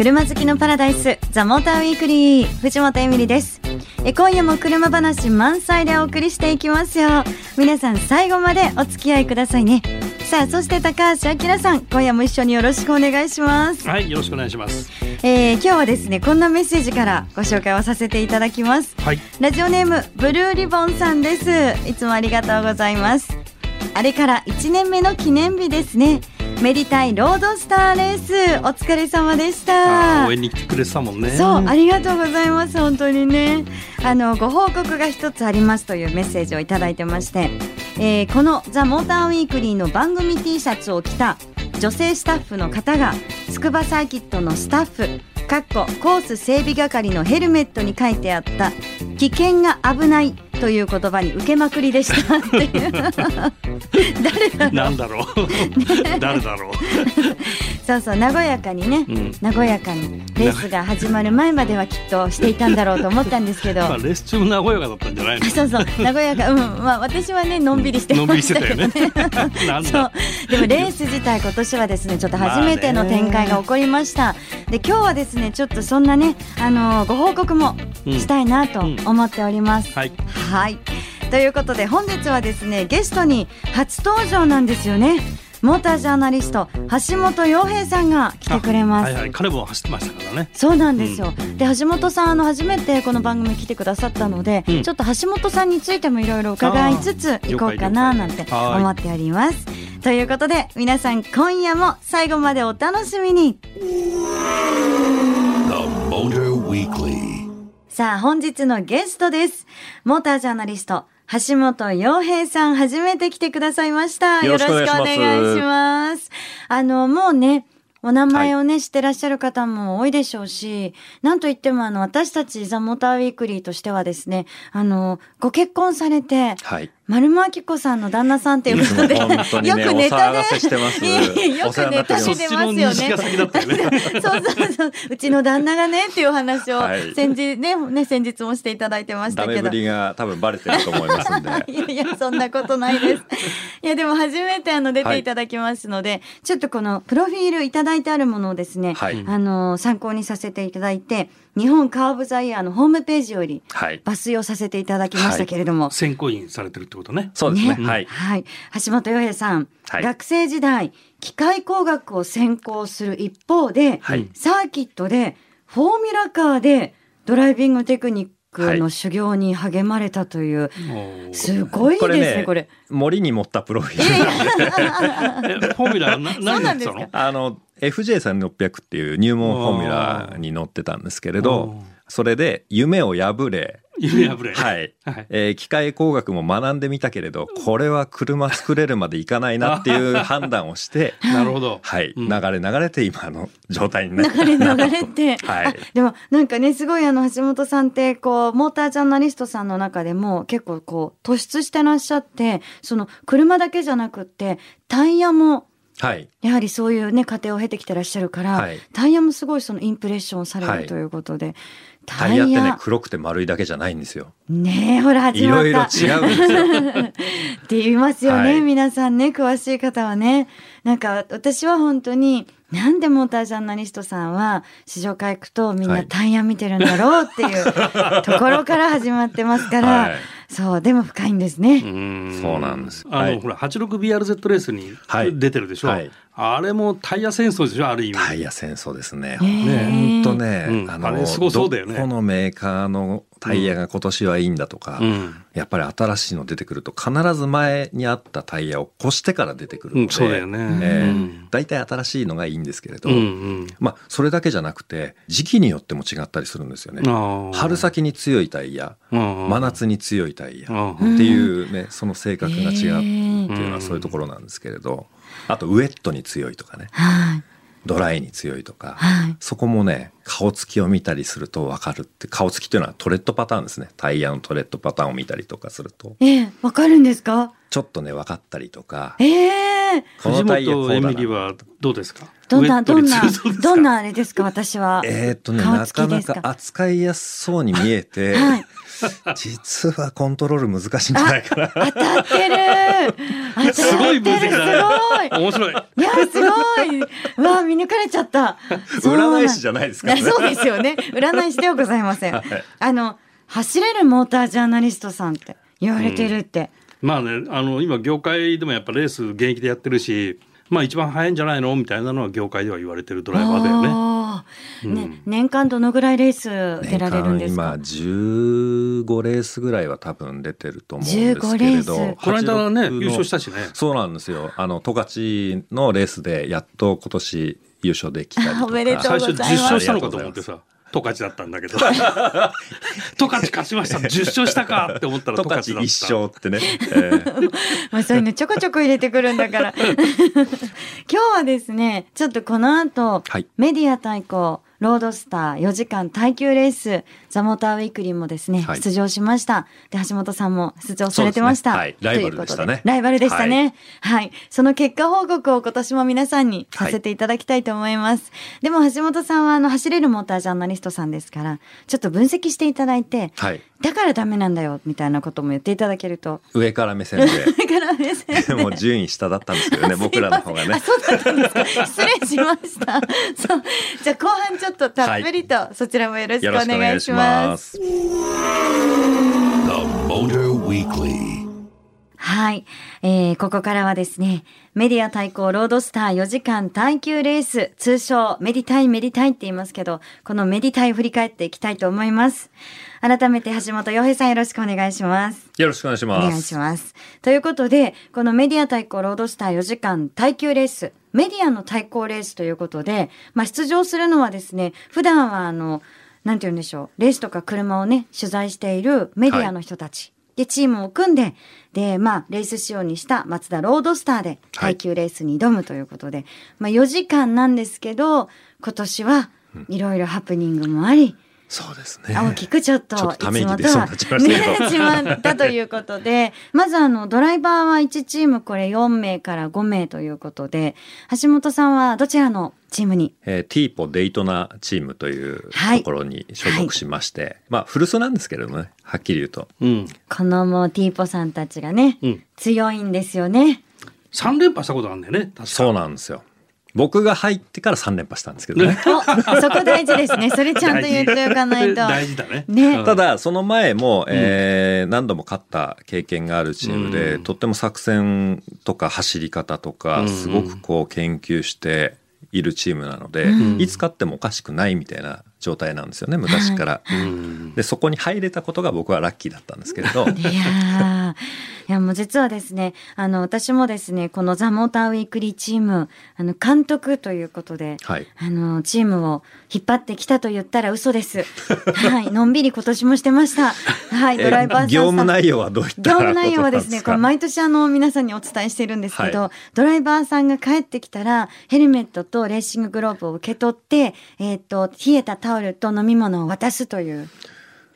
車好きのパラダイスザモーターウィークリー藤本エミリです。え今夜も車話満載でお送りしていきますよ。皆さん最後までお付き合いくださいね。さあそして高橋明さん今夜も一緒によろしくお願いします。はいよろしくお願いします。えー、今日はですねこんなメッセージからご紹介をさせていただきます、はい。ラジオネームブルーリボンさんです。いつもありがとうございます。あれから1年目の記念日ですねメリタイロードスターレースお疲れ様でした応援に来てくれてたもんねそう、ありがとうございます。本当にね。あの、ご報告が一つありますというメッセージをいただいてまして、えーこのザ・モーターウィークリーの番組 T シャツを着た女性スタッフの方が、筑波サーキットのスタッフ、かっこコース整備係のヘルメットに書いてあった、危険が危ないという言葉に受けまくりでしたっていう。誰だろう。なんだろう。誰だろう。そうそう和やかにね、うん。和やかにレースが始まる前まではきっとしていたんだろうと思ったんですけど。まあレース中も和やかだったんじゃないの？そうそう和やかうん。まあ私はねのんびりしてのんびりしましてたけどね ねそう。だでもレース自体今年はですねちょっと初めての展開が起こりました、で今日はですねちょっとそんなねあのーご報告もしたいなと思っております、はい。はい。ということで本日はですねゲストに初登場なんですよね。モータージャーナリスト橋本洋平さんが来てくれます。はいはい彼も走ってましたからねそうなんですよ。で橋本さんあの初めてこの番組来てくださったので、うんちょっと橋本さんについてもいろいろ伺いつつ行こうかななんて思っております。ということで皆さん今夜も最後までお楽しみに。The Motor Weekly. さあ、本日のゲストです。モータージャーナリスト、橋本洋平さん、初めて来てくださいました。よろしくお願いします。あの、もうね、お名前をね、知ってらっしゃる方も多いでしょうし、なんといってもあの、私たちザ・モーターウィークリーとしてはですね、あの、ご結婚されて、はい。丸間明子さんの旦那さんということで、ねよくネタで、よくネタになってますよね。よ ねそうそうそう。うちの旦那がねっていう話をはい先日ね、ね、先日もしていただいてましたけど。が多分バレてると思いますんで。いやいや、そんなことないです。いや、でも初めてあの出ていただきますので、ちょっとこのプロフィールいただいてあるものをですね、はいあの、参考にさせていただいて、日本カーブザイヤーのホームページよりはい。抜粋をさせていただきましたけれども、選考員されてるってことね。そうですね。ねはい。はい。橋本洋平さん、はい。学生時代、機械工学を専攻する一方で、はい。サーキットで、フォーミュラカーでドライビングテクニックの修行に励まれたという、もうすごいですね、これ。森に持ったプロフィール。フォーミュラ何なんですか。やってたのあの、FJ1600 っていう入門フォーミュラに乗ってたんですけれど、それで夢を破れ、夢破れ。はい。はい。えー機械工学も学んでみたけれど、これは車作れるまでいかないなっていう 判断をして、なるほど。はい。うん。流れ流れて今の状態にな流れ流れて、はい。あでもなんかねすごいあの橋本さんってこうモータージャーナリストさんの中でも結構こう突出してらっしゃってその車だけじゃなくってタイヤもはい。やはりそういうね過程を経てきてらっしゃるから、はいタイヤもすごいそのインプレッションされはいるということで、タイヤってね、黒くて丸いだけじゃないんですよ。ねえほら始いまったろいろ違うんですよ。って言いますよね、はい皆さんね詳しい方はねなんか私は本当になんでモータージャーナリストさんは試乗会行くとみんはない。タイヤ見てるんだろうっていう ところから始まってますから、はい。そうでも深いんですね。うん。そうなんです。あの、はいほら 86BRZ レースにはい。出てるでしょ、はいあれもタイヤ戦争でしょある意味。タイヤ戦争ですね。本当ね、うん。あのあれすごそうだよね。どこのメーカーのタイヤが今年はいいんだとか、うん。やっぱり新しいの出てくると必ず前にあったタイヤを越してから出てくるので、うんそうだよね。えーうん。大体新しいのがいいんですけれど、うん。うんまあそれだけじゃなくて時期によっても違ったりするんですよね。春先に強いタイヤ、うん真夏に強いタイヤうんっていうね、その性格が違うっていうのはそういうところなんですけれど、あとウエットに強いとかね、はい。ドライに強いとか、はい。そこもね、顔つきを見たりすると分かるって、顔つきっていうのはトレッドパターンですね。タイヤのトレッドパターンを見たりとかすると、ええわかるんですか？ちょっとね、分かったりとか、ええ。ね藤本エなミリはどうですか？どんな、どんな率どんなあれですか、私は。えーっとね、顔なかなか扱いやすそうに見えて、はい。実はコントロール難しいんじゃないかな。当たってる 当たってるすごい分析だ面白い。いや、すごい。うわ、見抜かれちゃった。占い師じゃないですからねそうですよね。占い師ではございません。はいあの、走れるモータージャーナリストさんって言われてるって。まあね、あの、今業界でもやっぱレース現役でやってるし、まあ一番早いんじゃないの？みたいなのは業界では言われてるドライバーだよね。あー。ね年間どのぐらいレース出られるんですか？年間今15レースぐらいは多分出てると思うんですけ15レース。れどこの間ね、86の優勝したしね。そうなんですよ。あの十勝のレースでやっと今年優勝できたりとか。あ おめでとう最初ございます。10勝したのかと思ってさ、十勝だったんだけど。十勝勝ちました、10勝したかって思ったら十十勝だった。勝一勝ってね、えーまあそういうのちょこちょこ入れてくるんだから。今日はですね、ちょっとこの後、はいメディア対抗、ロードスター4時間耐久レース、ザ・モーターウィークリーもですね、はい出場しました。で、橋本さんも出場されてました。ねはいライバルでしたねライバルでしたね。はい。その結果報告を今年も皆さんにさせていただきたいと思います。でも橋本さんはあの走れるモータージャーナリストさんですから、ちょっと分析していただいて、はいだからダメなんだよ、みたいなことも言っていただけると。上から目線で だから目線ででも順位下だったんですけどね僕らの方がねあ、そうだったんですか。失礼しました。そう。じゃあ後半ちょっとたっぷりと、そちらもよろしくお願いしま。ます.はい、えー。ここからはですね、メディア対抗ロードスター4時間耐久レース、通称メディタイメディタイって言いますけど、このメディタイを振り返っていきたいと思います。改めて橋本洋平さんよろしくお願いします。よろしくお願いしおます願いします。ということで、このメディア対抗ロードスター4時間耐久レース、メディアの対抗レースということで、まあ出場するのはですね、普段はあの、なんて言うんでしょう、レースとか車をね、取材しているメディアの人たち。で、チームを組んで、で、まあ、レース仕様にしたマツダロードスターで耐久レースに挑むということで、まあ4時間なんですけど、今年はいろいろハプニングもあり、そうですね。大きくちょっとちょっとため息出そうはになっちゃいましたけど。ねしまったということで、まずあの、ドライバーは1チームこれ4名から5名ということで、橋本さんはどちらのチームに？えー、ティーポデイトナチームというはい。ところに所属しまして、まあ古巣なんですけれどもねはっきり言うと。うん。このもうティーポさんたちがね、うん。強いんですよね。3連覇したことあるんだよね、確か。そうなんですよ僕が入ってから3連覇したんですけどね。お、そこ大事ですね。それちゃんと言っておかないと。大事。だね。ね。うん。ただその前も、えー何度も勝った経験があるチームで、うん。とっても作戦とか走り方とかうん。すごくこう研究しているチームなので、うん。いつ勝ってもおかしくないみたいな状態なんですよね昔から。うん。でそこに入れたことが僕はラッキーだったんですけれどいやもう実はですね、あの私もですね、このザ・モーターウィークリーチーム、あの監督ということで、はいあのチームを引っ張ってきたと言ったら嘘です。はい、のんびり今年もしてました。はい、ドライバー業務内容はどういった業務内容はですね、これ毎年あの皆さんにお伝えしているんですけど、はドライバーさんが帰ってきたら、ヘルメットとレーシンググローブを受け取って、えっ、と、冷えたタオルと飲み物を渡すという。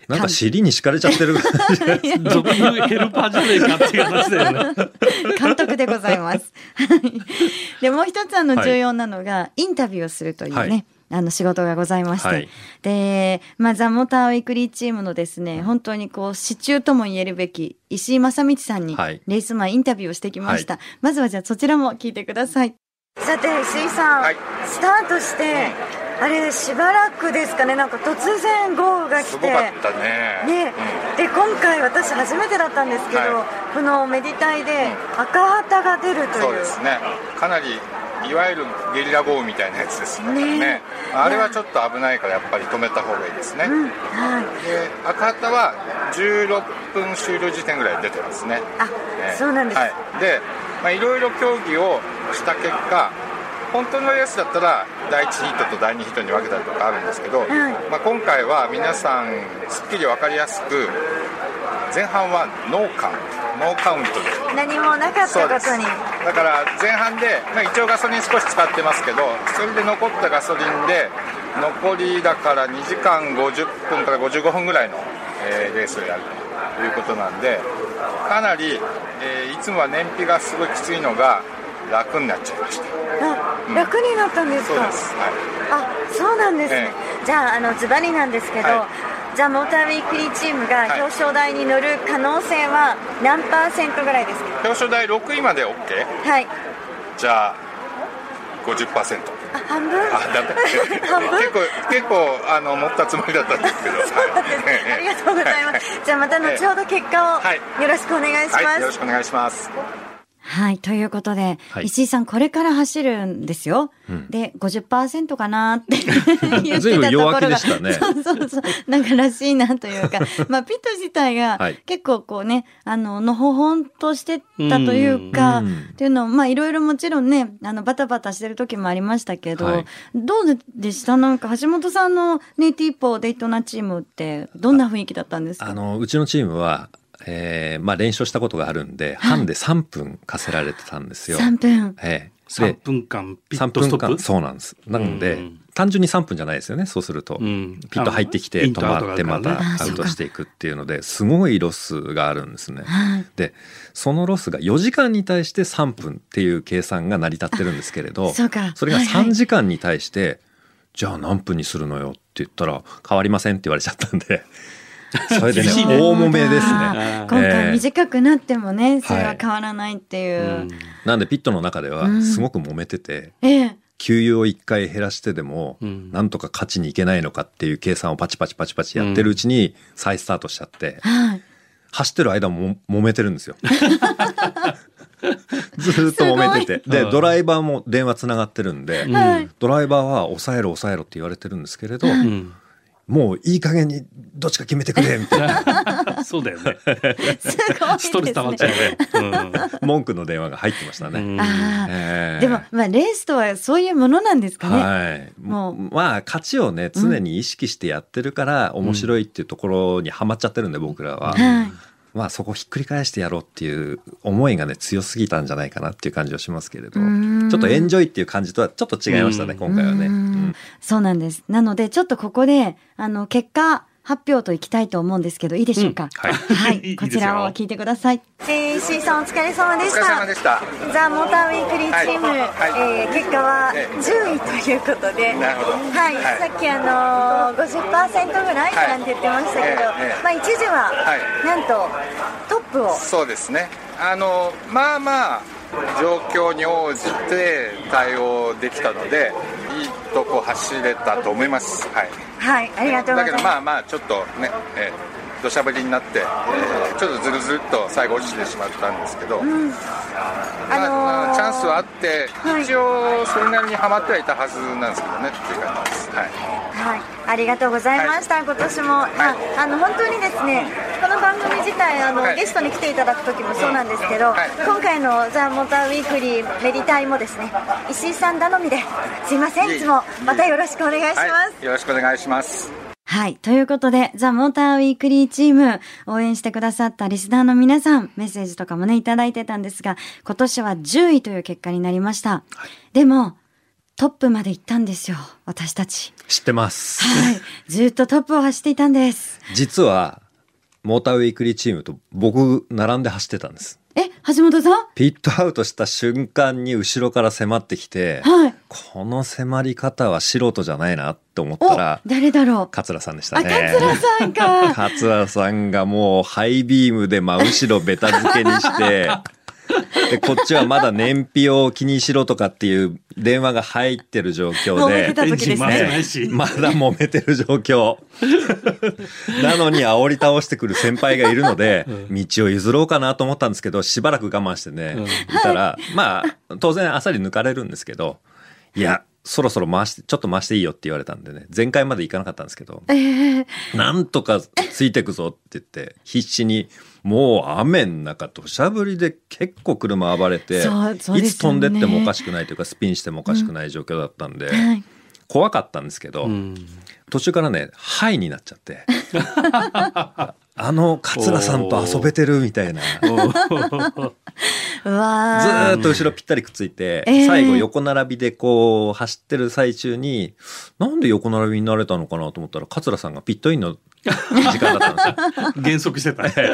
なんか尻に敷かれちゃってる俗に言うヘルパーじゃねえかっていう話だよね。監督でございます。はい。で、もう一つあのはい。重要なのが、インタビューをするというね、はい。あの仕事がございまして。はい。で、まあ、ザ・モーターウィークリーチームのですね、本当にこう、支柱とも言えるべき、石井正道さんに、はい。レース前インタビューをしてきました。まずはじゃあそちらも聞いてください。さて、石井さん、はい。スタートして、あれ、しばらくですかね、なんか突然豪雨が来て。すごかったね。ね、で今回私初めてだったんですけど、はこのメディタイで赤旗が出るという。そうですね。かなりいわゆるゲリラ豪雨みたいなやつですね。ね。ね。あれはちょっと危ないからやっぱり止めた方がいいですね。うん。はい。で赤旗は16分終了時点ぐらい出てますね。あ、ねそうなんです、はい、で、まあ、いろいろ協議をした結果本当のレースだったら第1ヒットと第2ヒットに分けたりとかあるんですけど、い。まあ、今回は皆さんすっきり分かりやすく前半はノーカウント。ノーカウントで。何もなかったことに。だから前半で、まあ、一応ガソリン少し使ってますけどそれで残ったガソリンで残りだから2時間50分から55分ぐらいの、えーレースをやるということなんでかなり、えーいつもは燃費がすごいきついのが楽になっちゃいました。あ楽になったんですか？そうです、はい、あそうなんですね、えじゃああのズバリなんですけど、はザ・モーターウィークリーチームがはい。表彰台に乗る可能性は何パーセントぐらいですか？表彰台6位まで OK はい。じゃあ50%あ半分？あだ 結構結構あの持ったつもりだったんですけど。ありがとうございます。じゃあまた後ほど結果をはい。よろしくお願いします。はいよろしくお願いしますはい、ということで、はい。石井さんこれから走るんですよ。うん。で、50%かなって 言ってたところが。ね。そうそうそう。なんからしいなというか、まあ、ピット自体がはい。結構こうね、あの、のほほんとしてたというか、うん。っていうのを、まあ、いろいろもちろんね、あの、バタバタしてる時もありましたけど、はい。どうでした？なんか、橋本さんのネイティーポーデイトナチームって、どんな雰囲気だったんですか？あのうちのチームは、えーまあ、練習したことがあるんで、ハンデ3分課せられてたんですよ。3分。ええ。3で分間ピ3ットストップ？そうなんです。なので、うん。単純に3分じゃないですよねそうすると、うん。ピット入ってきて止まってまたアウトしていくっていうのですごいロスがあるんですね。はい。でそのロスが4時間に対して3分っていう計算が成り立ってるんですけれど それがはいはい。3時間に対して、じゃあ何分にするのよって言ったら変わりませんって言われちゃったんで それでね厳しいね大揉めですあね。ー今回短くなってもね、それははい変わらないっていう。うんなんでピットの中ではすごく揉めてて、ええ。給油を1回減らしてでも、うんなんとか勝ちにいけないのかっていう計算をパチパチパチパチやってるうちに再スタートしちゃって、はい。走ってる間も揉めてるんですよ。ずーっと揉めてて。で、うんドライバーも電話つながってるんで、うんはい。ドライバーは抑えろ抑えろって言われてるんですけれど、うんもういい加減にどっちか決めてくれみたいな そうだよね。すごいですね。ストレス溜まっちゃうね。文句の電話が入ってましたね。でも、まあ、レースとはそういうものなんですかね。はい、ももうまあ勝ちをね常に意識してやってるから面白いっていうところにはまっちゃってるんで僕らは、はい。まあそこをひっくり返してやろうっていう思いがね強すぎたんじゃないかなっていう感じはしますけれど。ちん。ょっとエンジョイっていう感じとはちょっと違いましたねうん。今回はね、ううんん。そうなんです。なので、ちょっとここで、あの、結果発表といきたいと思うんですけど、いいでしょうか？はい。はい。いいこちらを聞いてください。えー、石井さんお疲れ様でお疲れした。様でした。ザ・モーターウィークリーチーム、はい。はいえー結果はええ10位ということで、なるほどはい、はい。さっきあのー、50%ぐらいはい。なんて言ってましたけど、まあ一時は、はい。なんとトップを、そうですね。あのまあまあ状況に応じて対応できたのでいいとこ走れたと思います。はい。はい、ありがとうござだけいます。どまあまあちょっとね、えー土砂降りになって、えーちょっとずるずるっと最後落ちてしまったんですけど、まああのーまあチャンスはあって、はい。一応それなりにはまってはいたはずなんですけどねっていう感じです、はい、はい、ありがとうございました。今年も、まあ、あの本当にですね、この番組自体あの、はい。ゲストに来ていただく時もそうなんですけど、はい。今回のザモーターウィークリーメディタイもですね、石井さん頼みで、すいません、いつもまたよろしくお願いします。はい、よろしくお願いします。はい。ということで、ザ・モーターウィークリーチーム、応援してくださったリスナーの皆さん、メッセージとかもね、いただいてたんですが、今年は10位という結果になりました。でも、トップまで行ったんですよ、私たち。知ってますはい。ずっとトップを走っていたんです。実はモーターウィークリーチームと僕並んで走ってたんですえ、橋本さん？ピットアウトした瞬間に後ろから迫ってきて、はい。この迫り方は素人じゃないなって思っおたら、誰だろう？桂さんでしたあ、ね。桂さんか。桂さんがもうハイビームで真後ろベタ付けにして、で、こっちはまだ燃費を気にしろとかっていう電話が入ってる状況で揉めてた、時でね。まだ揉めてる状況。なのに煽り倒してくる先輩がいるので、道を譲ろうかなと思ったんですけど、しばらく我慢してね、うんいたら、まあ、当然あっさり抜かれるんですけど、いや、そろそろ回して、ちょっと回していいよって言われたんでね、前回まで行かなかったんですけど、ええなんとかついてくぞって言って、必死に、もう雨の中、土砂降りで結構車暴れて、そうそういつ飛んでってもおかしくないというか、スピンしてもおかしくない状況だったんで、はい。怖かったんですけど、うん。途中からね、ハイになっちゃって、あの桂さんと遊べてるみたいな、ずっと後ろぴったりくっついて、えー。最後横並びでこう走ってる最中に、なんで横並びになれたのかなと思ったら、桂さんがピットインの 時間だったんですよ。減速してた。面白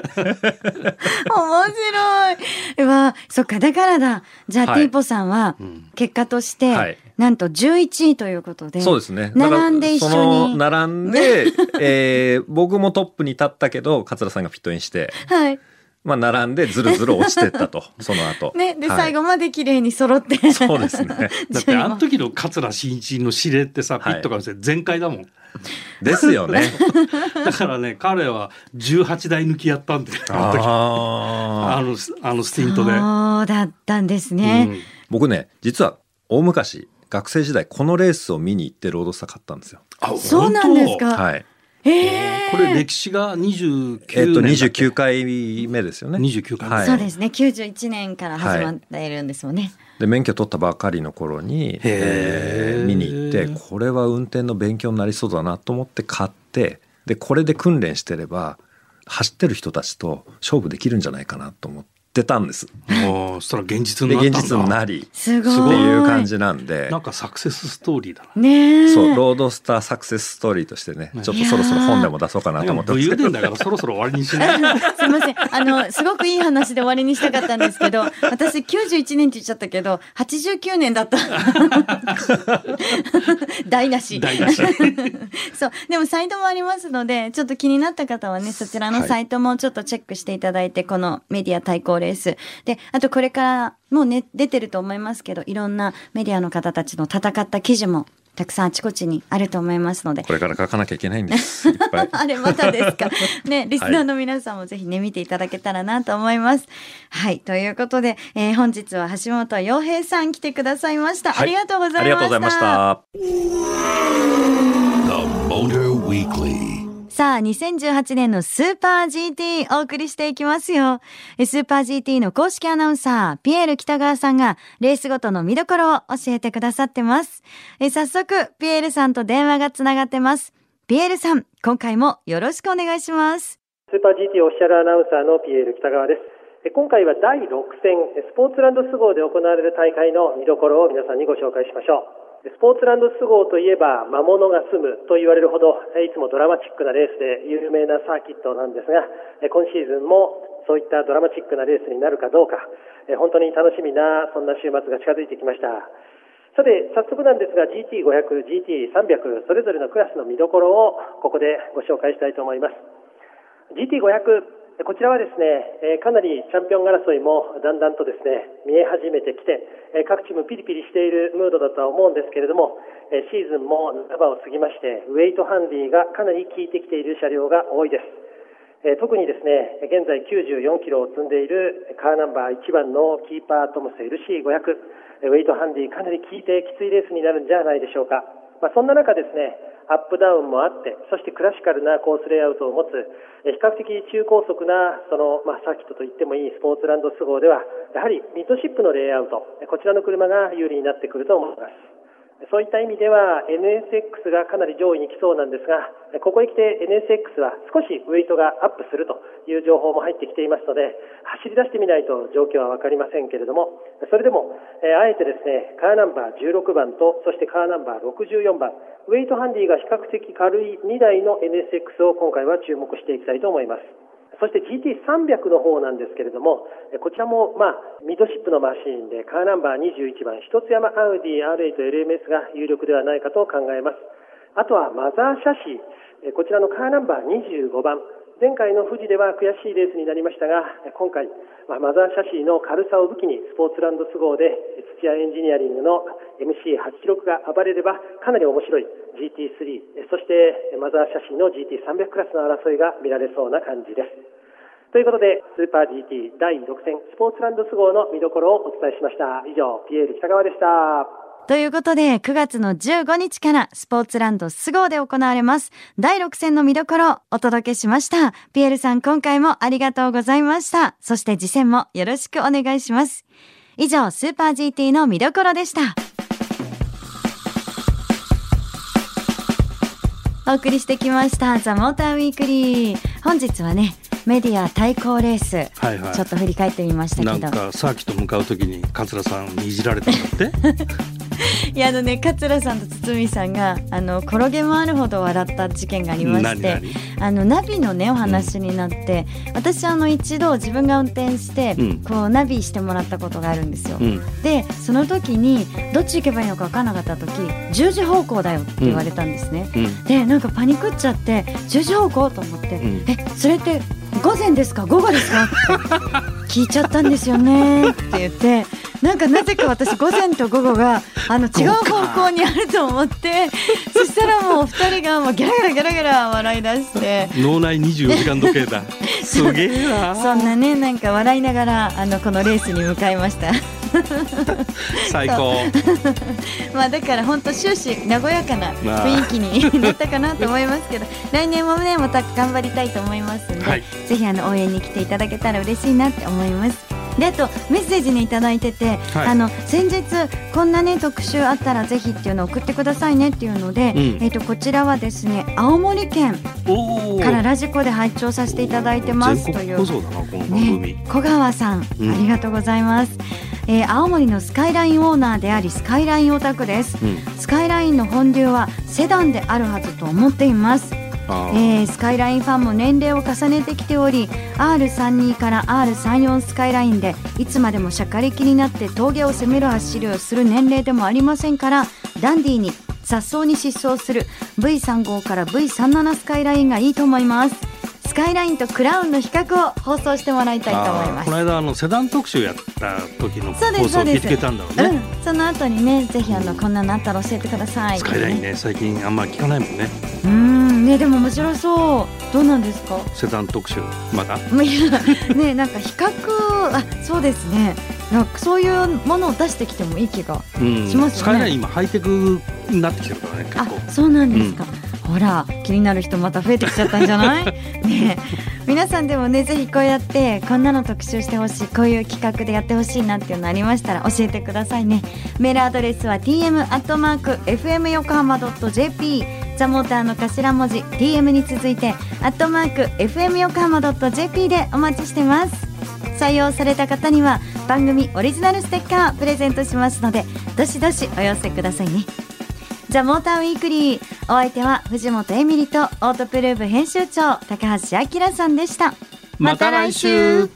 い。うわ、そっか、だからだ。じゃあ、はいティーポさんは、結果として、はいなんと11位ということで。そうですね。並んで一緒に。並んで、えー僕もトップに立ったけど、桂さんがフィットインして、はい。まあ並んでずるずる落ちてったと、その後。ね、で、はい最後まで綺麗に揃って。そうですね。だってあの時の桂真一の指令ってさ、はいピットからして全開だもん。ですよね。だからね、彼は18台抜きやったんで、あの時。あの、あのスティントで。そうだったんですね。うん僕ね、実は大昔、学生時代このレースを見に行ってロードスター買ったんですよ。あそうなんですか。はい。ええこれ歴史が29年えっと、だっけ？29回目ですよね。29回目。はい。そうですね。91年から始まっているんですもんね。で免許取ったばかりの頃に、えー見に行ってこれは運転の勉強になりそうだなと思って買ってでこれで訓練してれば走ってる人たちと勝負できるんじゃないかなと思ってたんです。もうそしたら現実にでなったんだ現実になりすごい。っていう感じなんでなんかサクセスストーリーだな。ねえ。そうロードスターサクセスストーリーとしてねちょっとそろそろ本でも出そうかなと思って武勇伝だからそろそろ終わりにしない。すみません。あの、すごくいい話で終わりにしたかったんですけど、私91年って言っちゃったけど、89年だった。台無し。台無し そう。でもサイトもありますので、ちょっと気になった方はね、そちらのサイトもちょっとチェックしていただいて、このメディア対抗レース。で、あとこれからもうね、出てると思いますけど、いろんなメディアの方たちの戦った記事も、たくさんあちこちにあると思いますので、これから書かなきゃいけないんです あれまたですか？ね、リスナーの皆さんもぜひね、見ていただけたらなと思います。はい、ということで、えー本日は橋本洋平さん来てくださいました。はいありがとうございました。ありがとうございました。さあ、2018年のスーパー GT お送りしていきますよ。スーパー GT の公式アナウンサー、ピエール北川さんが、レースごとの見どころを教えてくださってます。え早速、ピエールさんと電話がつながってます。ピエールさん、今回もよろしくお願いします。スーパー GT オフィシャルアナウンサーのピエール北川です。今回は第6戦、スポーツランドス号で行われる大会の見どころを皆さんにご紹介しましょう。スポーツランドス号といえば魔物が住むと言われるほどいつもドラマチックなレースで有名なサーキットなんですが今シーズンもそういったドラマチックなレースになるかどうか本当に楽しみなそんな週末が近づいてきました。さて早速なんですが GT500、GT300 それぞれのクラスの見どころをここでご紹介したいと思います。GT500 こちらはですね、かなりチャンピオン争いもだんだんとですね、見え始めてきて、各チームピリピリしているムードだとは思うんですけれども、シーズンも半ばを過ぎまして、ウェイトハンディがかなり効いてきている車両が多いです。特にですね、現在94キロを積んでいるカーナンバー1番のキーパートムス LC500、ウェイトハンディかなり効いてきついレースになるんじゃないでしょうか。まあ、そんな中ですね、アップダウンもあって、そしてクラシカルなコースレイアウトを持つ、比較的中高速なその、まあ、サーキットと言ってもいいスポーツランドス号では、やはりミッドシップのレイアウト、こちらの車が有利になってくると思います。そういった意味では NSX がかなり上位に来そうなんですが、ここへ来て NSX は少しウェイトがアップするという情報も入ってきていますので、走り出してみないと状況はわかりませんけれども、それでも、えあえてですね、カーナンバー16番と、そしてカーナンバー64番、ウェイトハンディが比較的軽い2台の NSX を今回は注目していきたいと思います。そして GT300 の方なんですけれども、こちらも、まあ、ミッドシップのマシーンで、カーナンバー21番、一つ山アウディ R8 LMS が有力ではないかと考えます。あとはマザーシャシー、こちらのカーナンバー25番、前回の富士では悔しいレースになりましたが、今回、まあマザーシャシーの軽さを武器にスポーツランド都合で土屋エンジニアリングの MC86 が暴れればかなり面白い GT3 そしてマザーシャシーの GT300 クラスの争いが見られそうな感じです。ということでスーパー GT 第6戦スポーツランド都合の見どころをお伝えしました。以上ピエール北川でした。ということで、9月の15日からスポーツランドス号で行われます。第6戦の見どころをお届けしました。ピエールさん、今回もありがとうございました。そして次戦もよろしくお願いします。以上、スーパー GT の見どころでした。お送りしてきました、ザ・モーターウィークリー。本日はね、メディア対抗レース、はいはいちょっと振り返ってみましたけど。なんかサーキット向かうときに桂さんにいじられたんだって？いやあのね桂さんと堤さんがあの転げ回るほど笑った事件がありましてあのナビのねお話になって、私あの一度自分が運転して、うん。こうナビしてもらったことがあるんですよ。うん。でその時にどっち行けばいいのか分からなかった時10時方向だよって言われたんですね。うん。でなんかパニクっちゃって10時方向と思って、ん。えそれって午前ですか？午後ですか？聞いちゃったんですよね。って言って。なんかなぜか私午前と午後があの違う方向にあると思って。そしたらもう2人がもうギャラギャラギャラギャラ笑い出して。脳内24時間時計だ。すげえな。そんなねなんか笑いながらあのこのレースに向かいました 最高。まあだから本当終始和やかな雰囲気になったかなと思いますけど 来年もねまた頑張りたいと思いますので、はい。ぜひあの応援に来ていただけたら嬉しいなって思います。であとメッセージにいただいてて、はい。あの先日こんなね特集あったらぜひっていうのを送ってくださいねっていうので、うん。えっ、とこちらはですね青森県からラジコで拝聴させていただいてますというね、小川さん、うん。ありがとうございます、えー青森のスカイラインオーナーでありスカイラインオタクです、うん。スカイラインの本流はセダンであるはずと思っていますえー。スカイラインファンも年齢を重ねてきており R32 から R34 スカイラインでいつまでもしゃかりきになって峠を攻める走りをする年齢でもありませんからダンディーに颯爽に疾走する V35 から V37 スカイラインがいいと思います。スカイラインとクラウンの比較を放送してもらいたいと思います。この間あのセダン特集やった時の放送を聞いてくれたんだろうね、うん、その後にねぜひあのこんなのあったら教えてください。スカイラインね。最近あんま聞かないもんね。うーん。ねでも面白そう。どうなんですか？セダン特集まだ？ねなんか比較あそうですね。なんかそういうものを出してきてもいい気がうんしますよねスカイライン今ハイテクになってきてるからね結あ構そうなんですか、ほら気になる人また増えてきちゃったんじゃない？ねえ。皆さんでもねぜひこうやってこんなの特集してほしいこういう企画でやってほしいなっていうのありましたら教えてくださいね。メールアドレスは tm アットマーク fm 横浜 .jp ザモーターの頭文字 tm に続いてアットマーク fm 横浜 .jp でお待ちしてます。採用された方には番組オリジナルステッカープレゼントしますのでどしどしお寄せくださいね。ザ・モーターウィークリーお相手は藤本エミリとオートプルーブ編集長高橋明さんでした。また来週。